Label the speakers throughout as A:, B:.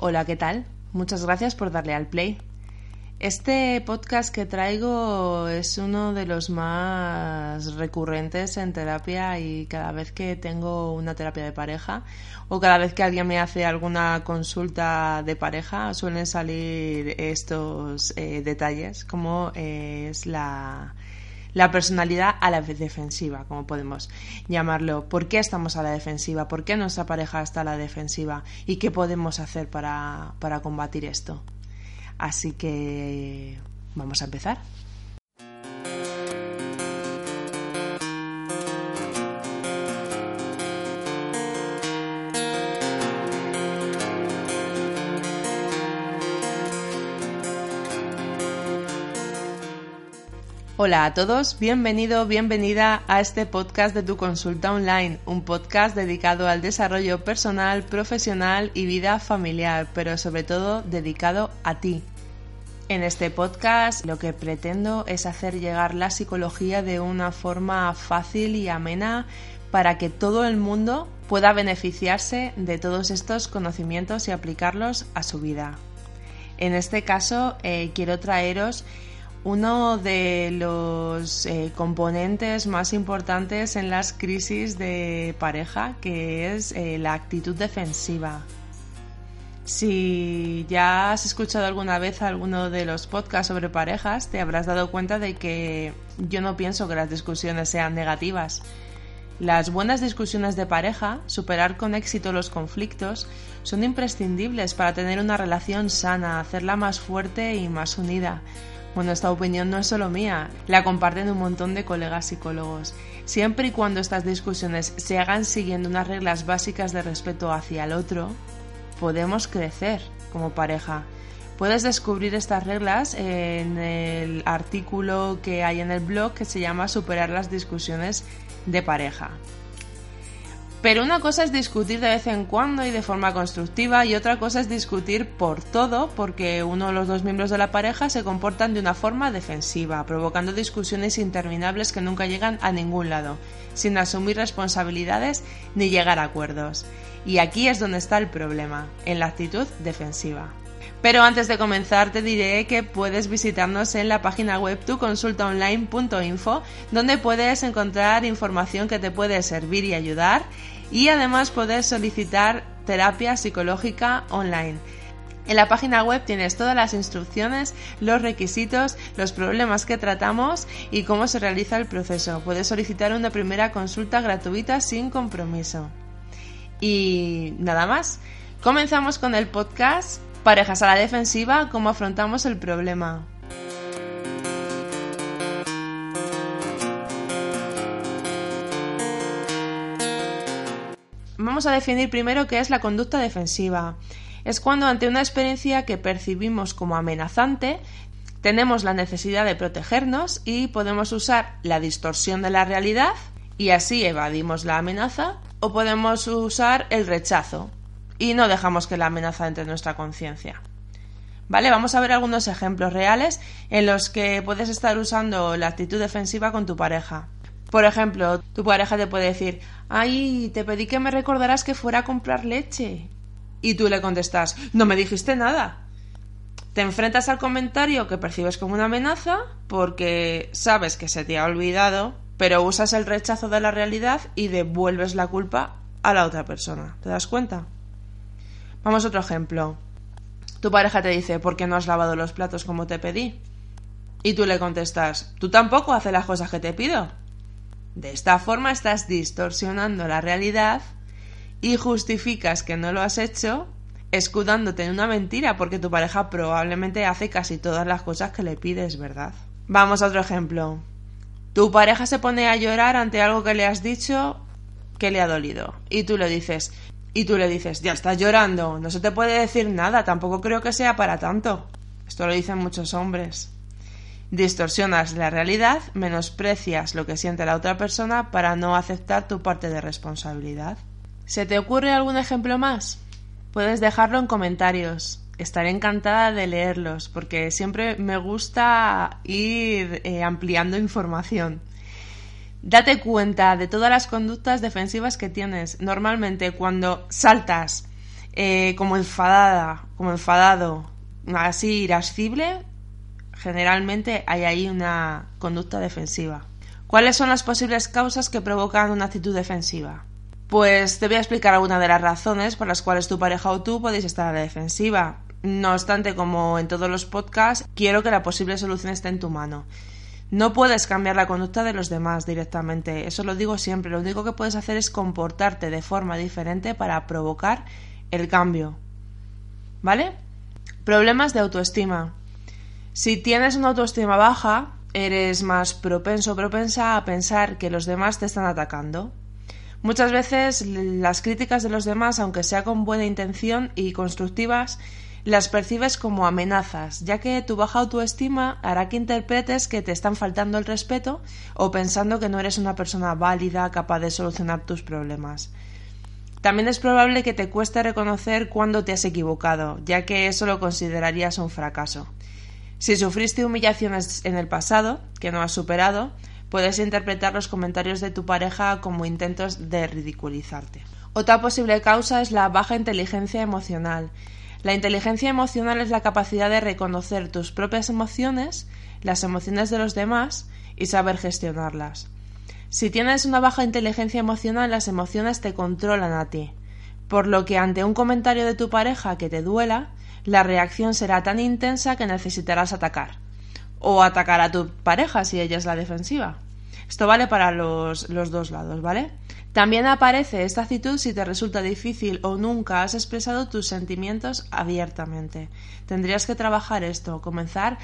A: Hola, ¿qué tal? Muchas gracias por darle al play. Este podcast que traigo es uno de los más recurrentes en terapia y cada vez que tengo una terapia de pareja o cada vez que alguien me hace alguna consulta de pareja suelen salir estos eh, detalles como es la, la personalidad a la defensiva, como podemos llamarlo. ¿Por qué estamos a la defensiva? ¿Por qué nuestra pareja está a la defensiva? ¿Y qué podemos hacer para, para combatir esto? Así que vamos a empezar. Hola a todos, bienvenido, bienvenida a este podcast de tu consulta online, un podcast dedicado al desarrollo personal, profesional y vida familiar, pero sobre todo dedicado a ti. En este podcast lo que pretendo es hacer llegar la psicología de una forma fácil y amena para que todo el mundo pueda beneficiarse de todos estos conocimientos y aplicarlos a su vida. En este caso eh, quiero traeros uno de los eh, componentes más importantes en las crisis de pareja, que es eh, la actitud defensiva. Si ya has escuchado alguna vez alguno de los podcasts sobre parejas, te habrás dado cuenta de que yo no pienso que las discusiones sean negativas. Las buenas discusiones de pareja, superar con éxito los conflictos, son imprescindibles para tener una relación sana, hacerla más fuerte y más unida. Bueno, esta opinión no es solo mía, la comparten un montón de colegas psicólogos. Siempre y cuando estas discusiones se hagan siguiendo unas reglas básicas de respeto hacia el otro, podemos crecer como pareja. Puedes descubrir estas reglas en el artículo que hay en el blog que se llama Superar las discusiones de pareja. Pero una cosa es discutir de vez en cuando y de forma constructiva y otra cosa es discutir por todo porque uno de los dos miembros de la pareja se comportan de una forma defensiva, provocando discusiones interminables que nunca llegan a ningún lado, sin asumir responsabilidades ni llegar a acuerdos. Y aquí es donde está el problema, en la actitud defensiva. Pero antes de comenzar te diré que puedes visitarnos en la página web tuconsultaonline.info donde puedes encontrar información que te puede servir y ayudar y además puedes solicitar terapia psicológica online. En la página web tienes todas las instrucciones, los requisitos, los problemas que tratamos y cómo se realiza el proceso. Puedes solicitar una primera consulta gratuita sin compromiso. Y nada más. Comenzamos con el podcast Parejas a la defensiva, ¿cómo afrontamos el problema? Vamos a definir primero qué es la conducta defensiva. Es cuando ante una experiencia que percibimos como amenazante, tenemos la necesidad de protegernos y podemos usar la distorsión de la realidad y así evadimos la amenaza o podemos usar el rechazo y no dejamos que la amenaza entre en nuestra conciencia. ¿Vale? Vamos a ver algunos ejemplos reales en los que puedes estar usando la actitud defensiva con tu pareja. Por ejemplo, tu pareja te puede decir, ay, te pedí que me recordaras que fuera a comprar leche. Y tú le contestas, no me dijiste nada. Te enfrentas al comentario que percibes como una amenaza porque sabes que se te ha olvidado, pero usas el rechazo de la realidad y devuelves la culpa a la otra persona. ¿Te das cuenta? Vamos a otro ejemplo. Tu pareja te dice, ¿por qué no has lavado los platos como te pedí? Y tú le contestas, ¿tú tampoco haces las cosas que te pido? De esta forma estás distorsionando la realidad y justificas que no lo has hecho escudándote en una mentira porque tu pareja probablemente hace casi todas las cosas que le pides, ¿verdad? Vamos a otro ejemplo. Tu pareja se pone a llorar ante algo que le has dicho que le ha dolido y tú le dices, y tú le dices, ya estás llorando, no se te puede decir nada, tampoco creo que sea para tanto. Esto lo dicen muchos hombres. Distorsionas la realidad, menosprecias lo que siente la otra persona para no aceptar tu parte de responsabilidad. ¿Se te ocurre algún ejemplo más? Puedes dejarlo en comentarios. Estaré encantada de leerlos porque siempre me gusta ir eh, ampliando información. Date cuenta de todas las conductas defensivas que tienes. Normalmente cuando saltas eh, como enfadada, como enfadado, así irascible, generalmente hay ahí una conducta defensiva. ¿Cuáles son las posibles causas que provocan una actitud defensiva? Pues te voy a explicar algunas de las razones por las cuales tu pareja o tú podéis estar a la defensiva. No obstante, como en todos los podcasts, quiero que la posible solución esté en tu mano. No puedes cambiar la conducta de los demás directamente, eso lo digo siempre, lo único que puedes hacer es comportarte de forma diferente para provocar el cambio. ¿Vale? Problemas de autoestima. Si tienes una autoestima baja, eres más propenso o propensa a pensar que los demás te están atacando. Muchas veces las críticas de los demás, aunque sea con buena intención y constructivas, las percibes como amenazas, ya que tu baja autoestima hará que interpretes que te están faltando el respeto o pensando que no eres una persona válida capaz de solucionar tus problemas. También es probable que te cueste reconocer cuándo te has equivocado, ya que eso lo considerarías un fracaso. Si sufriste humillaciones en el pasado, que no has superado, puedes interpretar los comentarios de tu pareja como intentos de ridiculizarte. Otra posible causa es la baja inteligencia emocional. La inteligencia emocional es la capacidad de reconocer tus propias emociones, las emociones de los demás y saber gestionarlas. Si tienes una baja inteligencia emocional, las emociones te controlan a ti, por lo que ante un comentario de tu pareja que te duela, la reacción será tan intensa que necesitarás atacar. O atacar a tu pareja si ella es la defensiva. Esto vale para los, los dos lados, ¿vale? También aparece esta actitud si te resulta difícil o nunca has expresado tus sentimientos abiertamente. Tendrías que trabajar esto, comenzar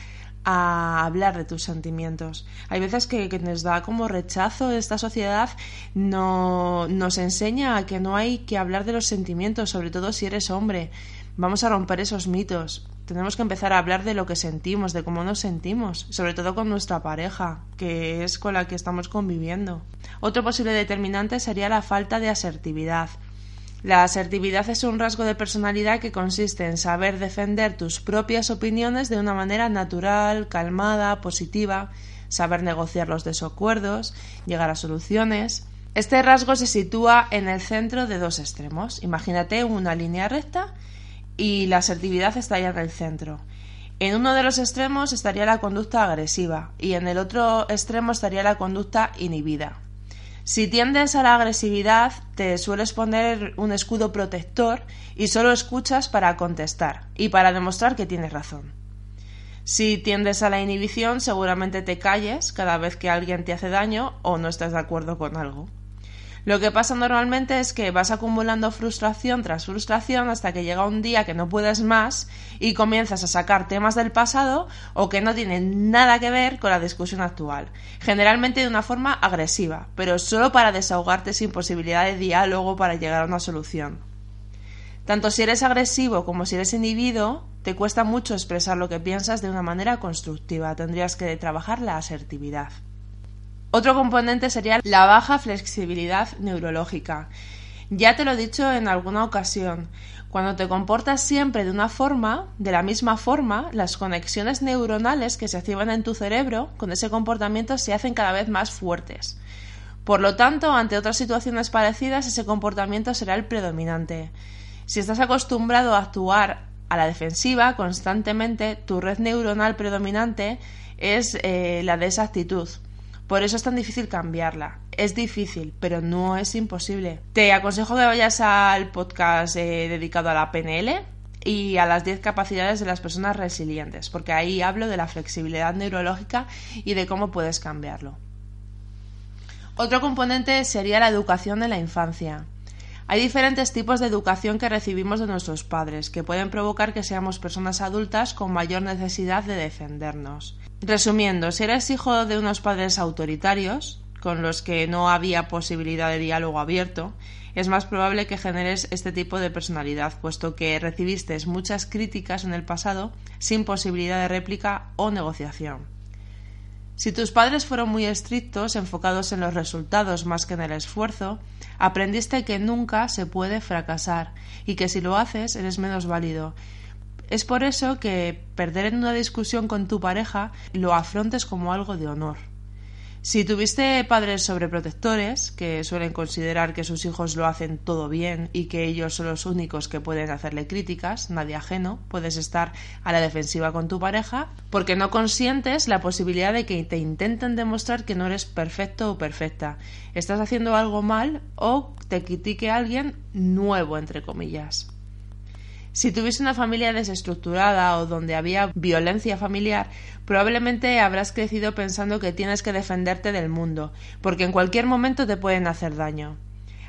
A: a hablar de tus sentimientos. Hay veces que, que, nos da como rechazo esta sociedad, no, nos enseña a que no hay que hablar de los sentimientos, sobre todo si eres hombre. Vamos a romper esos mitos. Tenemos que empezar a hablar de lo que sentimos, de cómo nos sentimos, sobre todo con nuestra pareja, que es con la que estamos conviviendo. Otro posible determinante sería la falta de asertividad. La asertividad es un rasgo de personalidad que consiste en saber defender tus propias opiniones de una manera natural, calmada, positiva, saber negociar los desacuerdos, llegar a soluciones. Este rasgo se sitúa en el centro de dos extremos. Imagínate una línea recta y la asertividad estaría en el centro. En uno de los extremos estaría la conducta agresiva y en el otro extremo estaría la conducta inhibida. Si tiendes a la agresividad, te sueles poner un escudo protector y solo escuchas para contestar y para demostrar que tienes razón. Si tiendes a la inhibición, seguramente te calles cada vez que alguien te hace daño o no estás de acuerdo con algo. Lo que pasa normalmente es que vas acumulando frustración tras frustración hasta que llega un día que no puedes más y comienzas a sacar temas del pasado o que no tienen nada que ver con la discusión actual, generalmente de una forma agresiva, pero solo para desahogarte sin posibilidad de diálogo para llegar a una solución. Tanto si eres agresivo como si eres inhibido, te cuesta mucho expresar lo que piensas de una manera constructiva, tendrías que trabajar la asertividad. Otro componente sería la baja flexibilidad neurológica. Ya te lo he dicho en alguna ocasión, cuando te comportas siempre de una forma, de la misma forma, las conexiones neuronales que se activan en tu cerebro con ese comportamiento se hacen cada vez más fuertes. Por lo tanto, ante otras situaciones parecidas, ese comportamiento será el predominante. Si estás acostumbrado a actuar a la defensiva constantemente, tu red neuronal predominante es eh, la de esa actitud. Por eso es tan difícil cambiarla. Es difícil, pero no es imposible. Te aconsejo que vayas al podcast eh, dedicado a la PNL y a las 10 capacidades de las personas resilientes, porque ahí hablo de la flexibilidad neurológica y de cómo puedes cambiarlo. Otro componente sería la educación en la infancia. Hay diferentes tipos de educación que recibimos de nuestros padres, que pueden provocar que seamos personas adultas con mayor necesidad de defendernos. Resumiendo, si eres hijo de unos padres autoritarios, con los que no había posibilidad de diálogo abierto, es más probable que generes este tipo de personalidad, puesto que recibiste muchas críticas en el pasado sin posibilidad de réplica o negociación. Si tus padres fueron muy estrictos, enfocados en los resultados más que en el esfuerzo, aprendiste que nunca se puede fracasar y que si lo haces eres menos válido. Es por eso que perder en una discusión con tu pareja lo afrontes como algo de honor. Si tuviste padres sobreprotectores, que suelen considerar que sus hijos lo hacen todo bien y que ellos son los únicos que pueden hacerle críticas, nadie ajeno, puedes estar a la defensiva con tu pareja porque no consientes la posibilidad de que te intenten demostrar que no eres perfecto o perfecta, estás haciendo algo mal o te critique alguien nuevo, entre comillas. Si tuviese una familia desestructurada o donde había violencia familiar, probablemente habrás crecido pensando que tienes que defenderte del mundo, porque en cualquier momento te pueden hacer daño.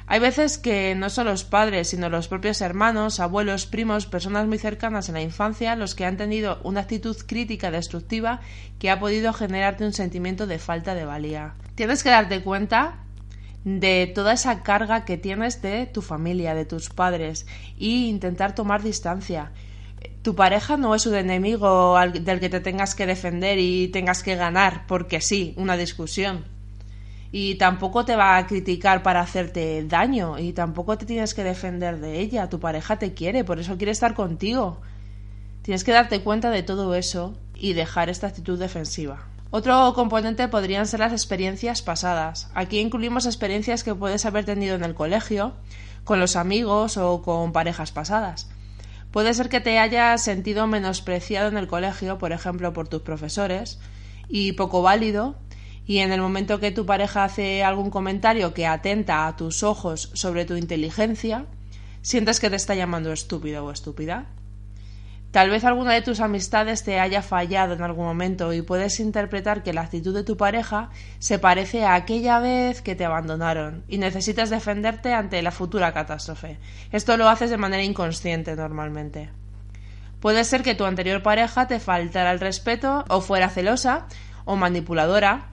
A: Hay veces que no son los padres, sino los propios hermanos, abuelos, primos, personas muy cercanas en la infancia los que han tenido una actitud crítica destructiva que ha podido generarte un sentimiento de falta de valía. Tienes que darte cuenta de toda esa carga que tienes de tu familia, de tus padres, y intentar tomar distancia. Tu pareja no es un enemigo del que te tengas que defender y tengas que ganar, porque sí, una discusión. Y tampoco te va a criticar para hacerte daño, y tampoco te tienes que defender de ella. Tu pareja te quiere, por eso quiere estar contigo. Tienes que darte cuenta de todo eso y dejar esta actitud defensiva. Otro componente podrían ser las experiencias pasadas. Aquí incluimos experiencias que puedes haber tenido en el colegio, con los amigos o con parejas pasadas. Puede ser que te hayas sentido menospreciado en el colegio, por ejemplo, por tus profesores, y poco válido, y en el momento que tu pareja hace algún comentario que atenta a tus ojos sobre tu inteligencia, sientes que te está llamando estúpido o estúpida. Tal vez alguna de tus amistades te haya fallado en algún momento y puedes interpretar que la actitud de tu pareja se parece a aquella vez que te abandonaron y necesitas defenderte ante la futura catástrofe. Esto lo haces de manera inconsciente normalmente. Puede ser que tu anterior pareja te faltara el respeto o fuera celosa o manipuladora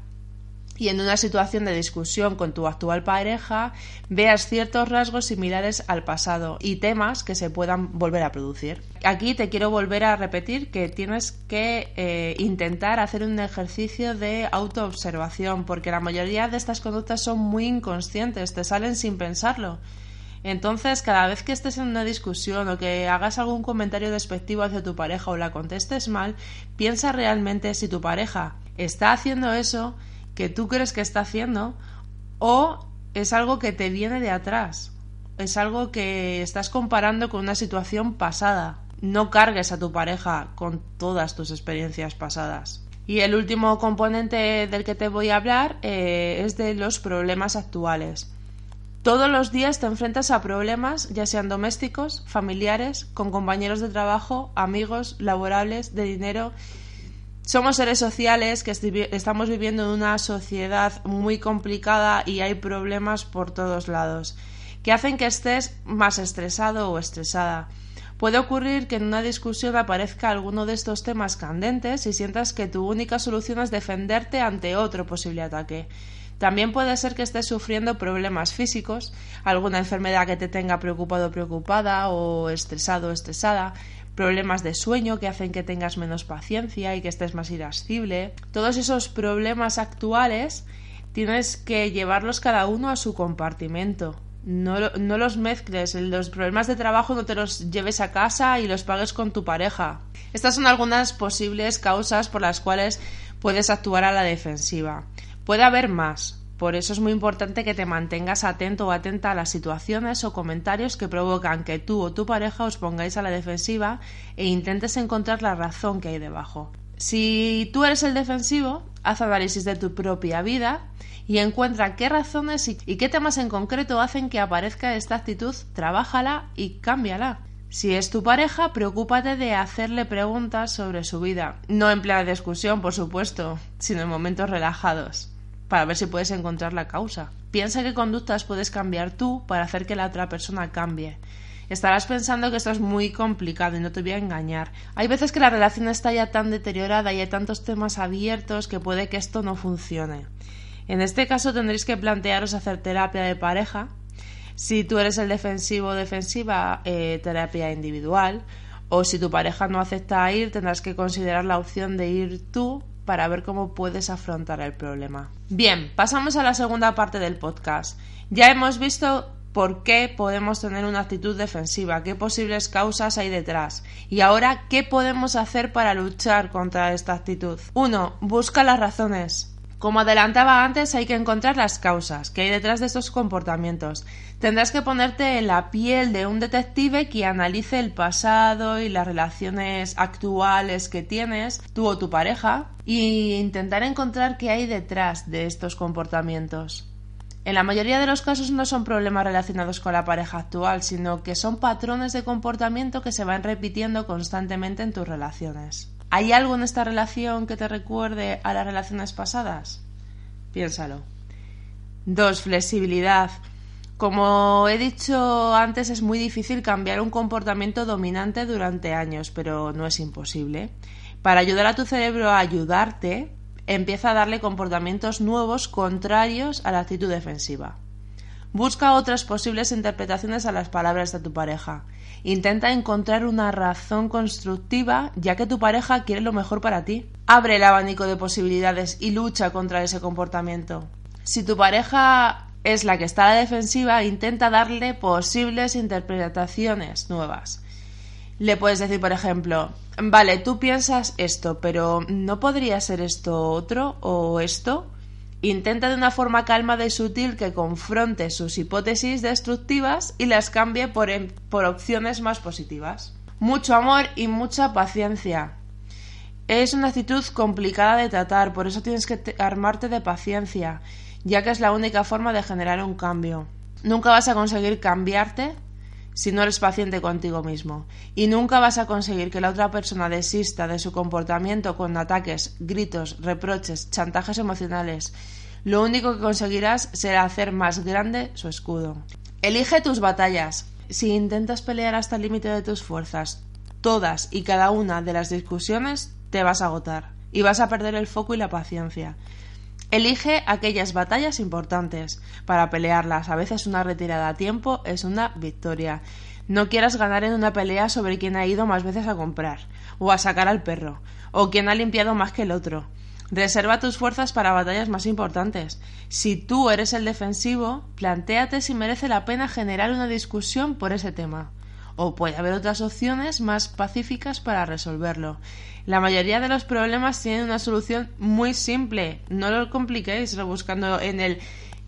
A: y en una situación de discusión con tu actual pareja veas ciertos rasgos similares al pasado y temas que se puedan volver a producir. Aquí te quiero volver a repetir que tienes que eh, intentar hacer un ejercicio de autoobservación porque la mayoría de estas conductas son muy inconscientes, te salen sin pensarlo. Entonces, cada vez que estés en una discusión o que hagas algún comentario despectivo hacia tu pareja o la contestes mal, piensa realmente si tu pareja está haciendo eso que tú crees que está haciendo o es algo que te viene de atrás, es algo que estás comparando con una situación pasada. No cargues a tu pareja con todas tus experiencias pasadas. Y el último componente del que te voy a hablar eh, es de los problemas actuales. Todos los días te enfrentas a problemas, ya sean domésticos, familiares, con compañeros de trabajo, amigos, laborables, de dinero somos seres sociales que estamos viviendo en una sociedad muy complicada y hay problemas por todos lados que hacen que estés más estresado o estresada. Puede ocurrir que en una discusión aparezca alguno de estos temas candentes y sientas que tu única solución es defenderte ante otro posible ataque. También puede ser que estés sufriendo problemas físicos, alguna enfermedad que te tenga preocupado o preocupada o estresado o estresada, problemas de sueño que hacen que tengas menos paciencia y que estés más irascible. Todos esos problemas actuales tienes que llevarlos cada uno a su compartimento. No, no, los mezcles, los problemas de trabajo no te los lleves a casa y los pagues con tu pareja. Estas son algunas posibles causas por las cuales puedes actuar a la defensiva. Puede haber más, por eso es muy importante que te mantengas atento o atenta a las situaciones o comentarios que provocan que tú o tu pareja os pongáis a la defensiva e intentes encontrar la razón que hay debajo. Si tú eres el defensivo, haz análisis de tu propia vida y encuentra qué razones y qué temas en concreto hacen que aparezca esta actitud, trabájala y cámbiala. Si es tu pareja, preocúpate de hacerle preguntas sobre su vida, no en plena discusión, por supuesto, sino en momentos relajados para ver si puedes encontrar la causa. Piensa qué conductas puedes cambiar tú para hacer que la otra persona cambie. Estarás pensando que esto es muy complicado y no te voy a engañar. Hay veces que la relación está ya tan deteriorada y hay tantos temas abiertos que puede que esto no funcione. En este caso tendréis que plantearos hacer terapia de pareja. Si tú eres el defensivo o defensiva, eh, terapia individual. O si tu pareja no acepta ir, tendrás que considerar la opción de ir tú para ver cómo puedes afrontar el problema. Bien, pasamos a la segunda parte del podcast. Ya hemos visto por qué podemos tener una actitud defensiva, qué posibles causas hay detrás y ahora qué podemos hacer para luchar contra esta actitud. 1. Busca las razones. Como adelantaba antes, hay que encontrar las causas que hay detrás de estos comportamientos. Tendrás que ponerte en la piel de un detective que analice el pasado y las relaciones actuales que tienes, tú o tu pareja, e intentar encontrar qué hay detrás de estos comportamientos. En la mayoría de los casos no son problemas relacionados con la pareja actual, sino que son patrones de comportamiento que se van repitiendo constantemente en tus relaciones. ¿Hay algo en esta relación que te recuerde a las relaciones pasadas? Piénsalo. 2. Flexibilidad. Como he dicho antes, es muy difícil cambiar un comportamiento dominante durante años, pero no es imposible. Para ayudar a tu cerebro a ayudarte, empieza a darle comportamientos nuevos contrarios a la actitud defensiva. Busca otras posibles interpretaciones a las palabras de tu pareja. Intenta encontrar una razón constructiva ya que tu pareja quiere lo mejor para ti. Abre el abanico de posibilidades y lucha contra ese comportamiento. Si tu pareja es la que está a la defensiva, intenta darle posibles interpretaciones nuevas. Le puedes decir, por ejemplo, vale, tú piensas esto, pero ¿no podría ser esto otro o esto? Intenta de una forma calma y sutil que confronte sus hipótesis destructivas y las cambie por, por opciones más positivas. Mucho amor y mucha paciencia. Es una actitud complicada de tratar, por eso tienes que armarte de paciencia, ya que es la única forma de generar un cambio. Nunca vas a conseguir cambiarte si no eres paciente contigo mismo. Y nunca vas a conseguir que la otra persona desista de su comportamiento con ataques, gritos, reproches, chantajes emocionales. Lo único que conseguirás será hacer más grande su escudo. Elige tus batallas. Si intentas pelear hasta el límite de tus fuerzas, todas y cada una de las discusiones te vas a agotar y vas a perder el foco y la paciencia. Elige aquellas batallas importantes para pelearlas. A veces una retirada a tiempo es una victoria. No quieras ganar en una pelea sobre quién ha ido más veces a comprar, o a sacar al perro, o quién ha limpiado más que el otro. Reserva tus fuerzas para batallas más importantes. Si tú eres el defensivo, plantéate si merece la pena generar una discusión por ese tema o puede haber otras opciones más pacíficas para resolverlo. La mayoría de los problemas tienen una solución muy simple. No lo compliquéis rebuscando en el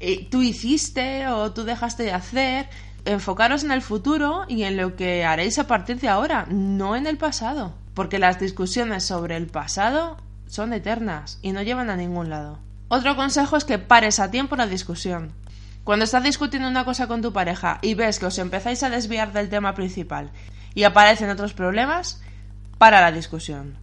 A: eh, tú hiciste o tú dejaste de hacer. Enfocaros en el futuro y en lo que haréis a partir de ahora, no en el pasado. Porque las discusiones sobre el pasado son eternas y no llevan a ningún lado. Otro consejo es que pares a tiempo la discusión. Cuando estás discutiendo una cosa con tu pareja y ves que os empezáis a desviar del tema principal y aparecen otros problemas, para la discusión.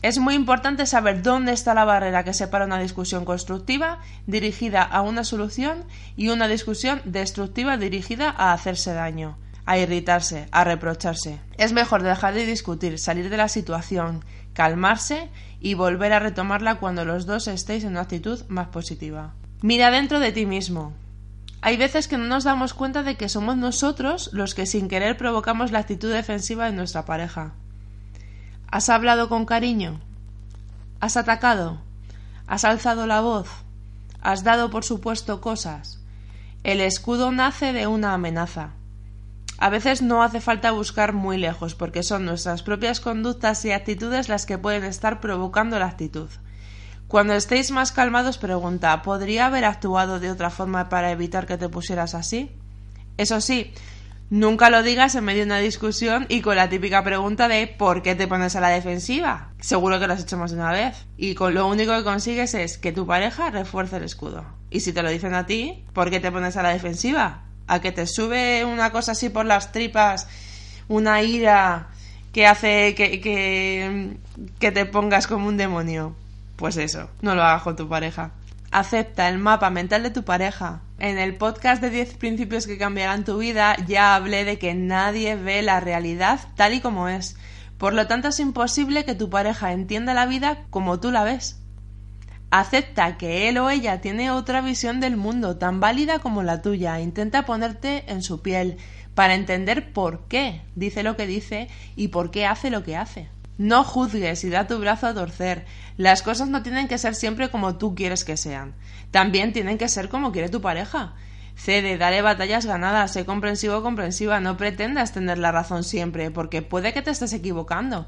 A: Es muy importante saber dónde está la barrera que separa una discusión constructiva dirigida a una solución y una discusión destructiva dirigida a hacerse daño, a irritarse, a reprocharse. Es mejor dejar de discutir, salir de la situación, calmarse y volver a retomarla cuando los dos estéis en una actitud más positiva. Mira dentro de ti mismo. Hay veces que no nos damos cuenta de que somos nosotros los que sin querer provocamos la actitud defensiva de nuestra pareja. ¿Has hablado con cariño? ¿Has atacado? ¿Has alzado la voz? ¿Has dado por supuesto cosas? El escudo nace de una amenaza. A veces no hace falta buscar muy lejos porque son nuestras propias conductas y actitudes las que pueden estar provocando la actitud. Cuando estéis más calmados, pregunta, ¿podría haber actuado de otra forma para evitar que te pusieras así? Eso sí, nunca lo digas en medio de una discusión y con la típica pregunta de ¿por qué te pones a la defensiva? Seguro que lo has de una vez. Y con lo único que consigues es que tu pareja refuerce el escudo. Y si te lo dicen a ti, ¿por qué te pones a la defensiva? A que te sube una cosa así por las tripas, una ira que hace que, que, te pongas como un demonio. Pues eso, no lo hagas con tu pareja. Acepta el mapa mental de tu pareja. En el podcast de 10 principios que cambiarán tu vida ya hablé de que nadie ve la realidad tal y como es. Por lo tanto es imposible que tu pareja entienda la vida como tú la ves. Acepta que él o ella tiene otra visión del mundo tan válida como la tuya. Intenta ponerte en su piel para entender por qué dice lo que dice y por qué hace lo que hace. No juzgues y da tu brazo a torcer. Las cosas no tienen que ser siempre como tú quieres que sean. También tienen que ser como quiere tu pareja. Cede, dale batallas ganadas, sé comprensivo o comprensiva, no pretendas tener la razón siempre, porque puede que te estés equivocando.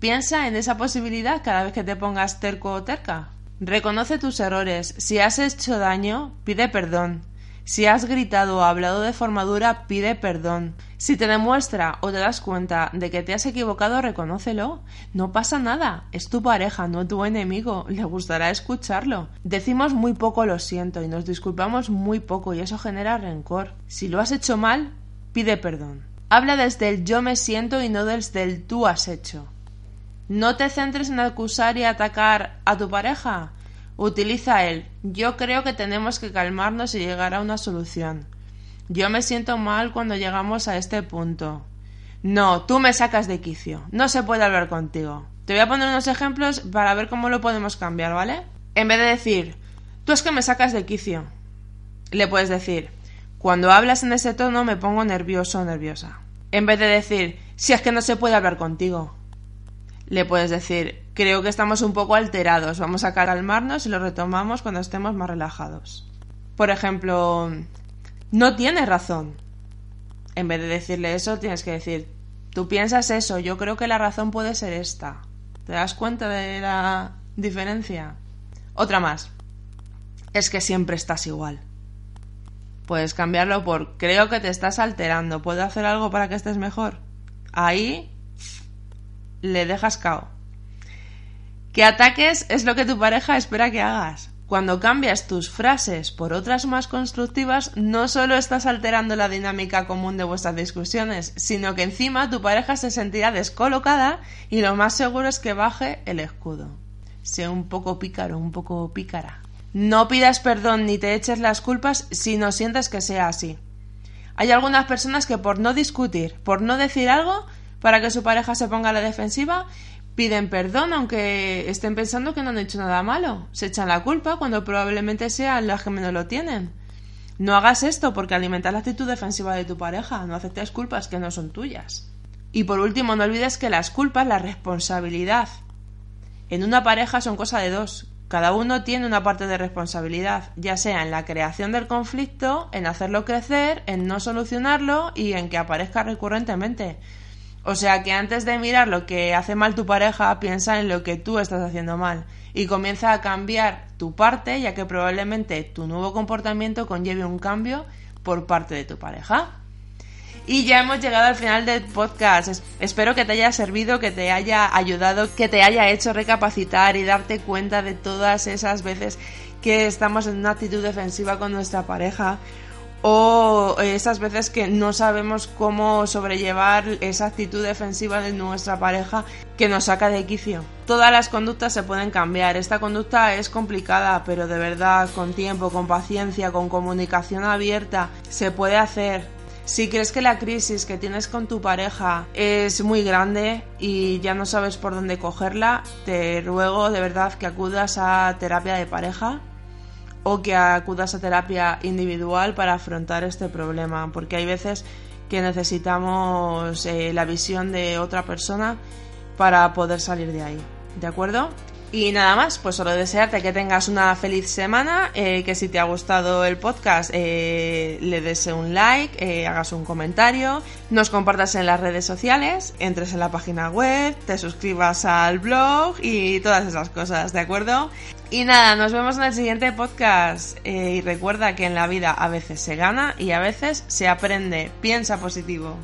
A: Piensa en esa posibilidad cada vez que te pongas terco o terca. Reconoce tus errores. Si has hecho daño, pide perdón. Si has gritado o hablado de forma dura, pide perdón. Si te demuestra o te das cuenta de que te has equivocado, reconócelo. No pasa nada. Es tu pareja, no tu enemigo. Le gustará escucharlo. Decimos muy poco lo siento y nos disculpamos muy poco y eso genera rencor. Si lo has hecho mal, pide perdón. Habla desde el yo me siento y no desde el tú has hecho. No te centres en acusar y atacar a tu pareja. Utiliza el yo creo que tenemos que calmarnos y llegar a una solución. Yo me siento mal cuando llegamos a este punto. No, tú me sacas de quicio. No se puede hablar contigo. Te voy a poner unos ejemplos para ver cómo lo podemos cambiar, ¿vale? En vez de decir, tú es que me sacas de quicio, le puedes decir, cuando hablas en ese tono me pongo nervioso o nerviosa. En vez de decir, si es que no se puede hablar contigo le puedes decir, creo que estamos un poco alterados, vamos a calmarnos y lo retomamos cuando estemos más relajados. Por ejemplo, no tienes razón. En vez de decirle eso, tienes que decir, tú piensas eso, yo creo que la razón puede ser esta. ¿Te das cuenta de la diferencia? Otra más. Es que siempre estás igual. Puedes cambiarlo por creo que te estás alterando, ¿puedo hacer algo para que estés mejor? Ahí le dejas cao. Que ataques es lo que tu pareja espera que hagas. Cuando cambias tus frases por otras más constructivas, no solo estás alterando la dinámica común de vuestras discusiones, sino que encima tu pareja se sentirá descolocada y lo más seguro es que baje el escudo. Sé un poco pícaro, un poco pícara. No pidas perdón ni te eches las culpas si no sientes que sea así. Hay algunas personas que por no discutir, por no decir algo, para que su pareja se ponga a la defensiva, piden perdón aunque estén pensando que no han hecho nada malo. Se echan la culpa cuando probablemente sean las que menos lo tienen. No hagas esto porque alimentas la actitud defensiva de tu pareja. No aceptes culpas que no son tuyas. Y por último, no olvides que las culpas, la responsabilidad. En una pareja son cosa de dos. Cada uno tiene una parte de responsabilidad, ya sea en la creación del conflicto, en hacerlo crecer, en no solucionarlo y en que aparezca recurrentemente. O sea que antes de mirar lo que hace mal tu pareja, piensa en lo que tú estás haciendo mal y comienza a cambiar tu parte, ya que probablemente tu nuevo comportamiento conlleve un cambio por parte de tu pareja. Y ya hemos llegado al final del podcast. Espero que te haya servido, que te haya ayudado, que te haya hecho recapacitar y darte cuenta de todas esas veces que estamos en una actitud defensiva con nuestra pareja o esas veces que no sabemos cómo sobrellevar esa actitud defensiva de nuestra pareja que nos saca de quicio. Todas las conductas se pueden cambiar. Esta conducta es complicada, pero de verdad, con tiempo, con paciencia, con comunicación abierta, se puede hacer. Si crees que la crisis que tienes con tu pareja es muy grande y ya no sabes por dónde cogerla, te ruego de verdad que acudas a terapia de pareja o que acudas a terapia individual para afrontar este problema, porque hay veces que necesitamos eh, la visión de otra persona para poder salir de ahí. ¿De acuerdo? Y nada más, pues solo desearte que tengas una feliz semana, eh, que si te ha gustado el podcast eh, le des un like, hagas un comentario, nos compartas en las redes sociales, entres en la página web, te suscribas al blog y todas esas cosas, ¿de acuerdo? Y nada, nos vemos en el siguiente podcast. Eh, y recuerda que en la vida a veces se gana y a veces se aprende. Piensa positivo.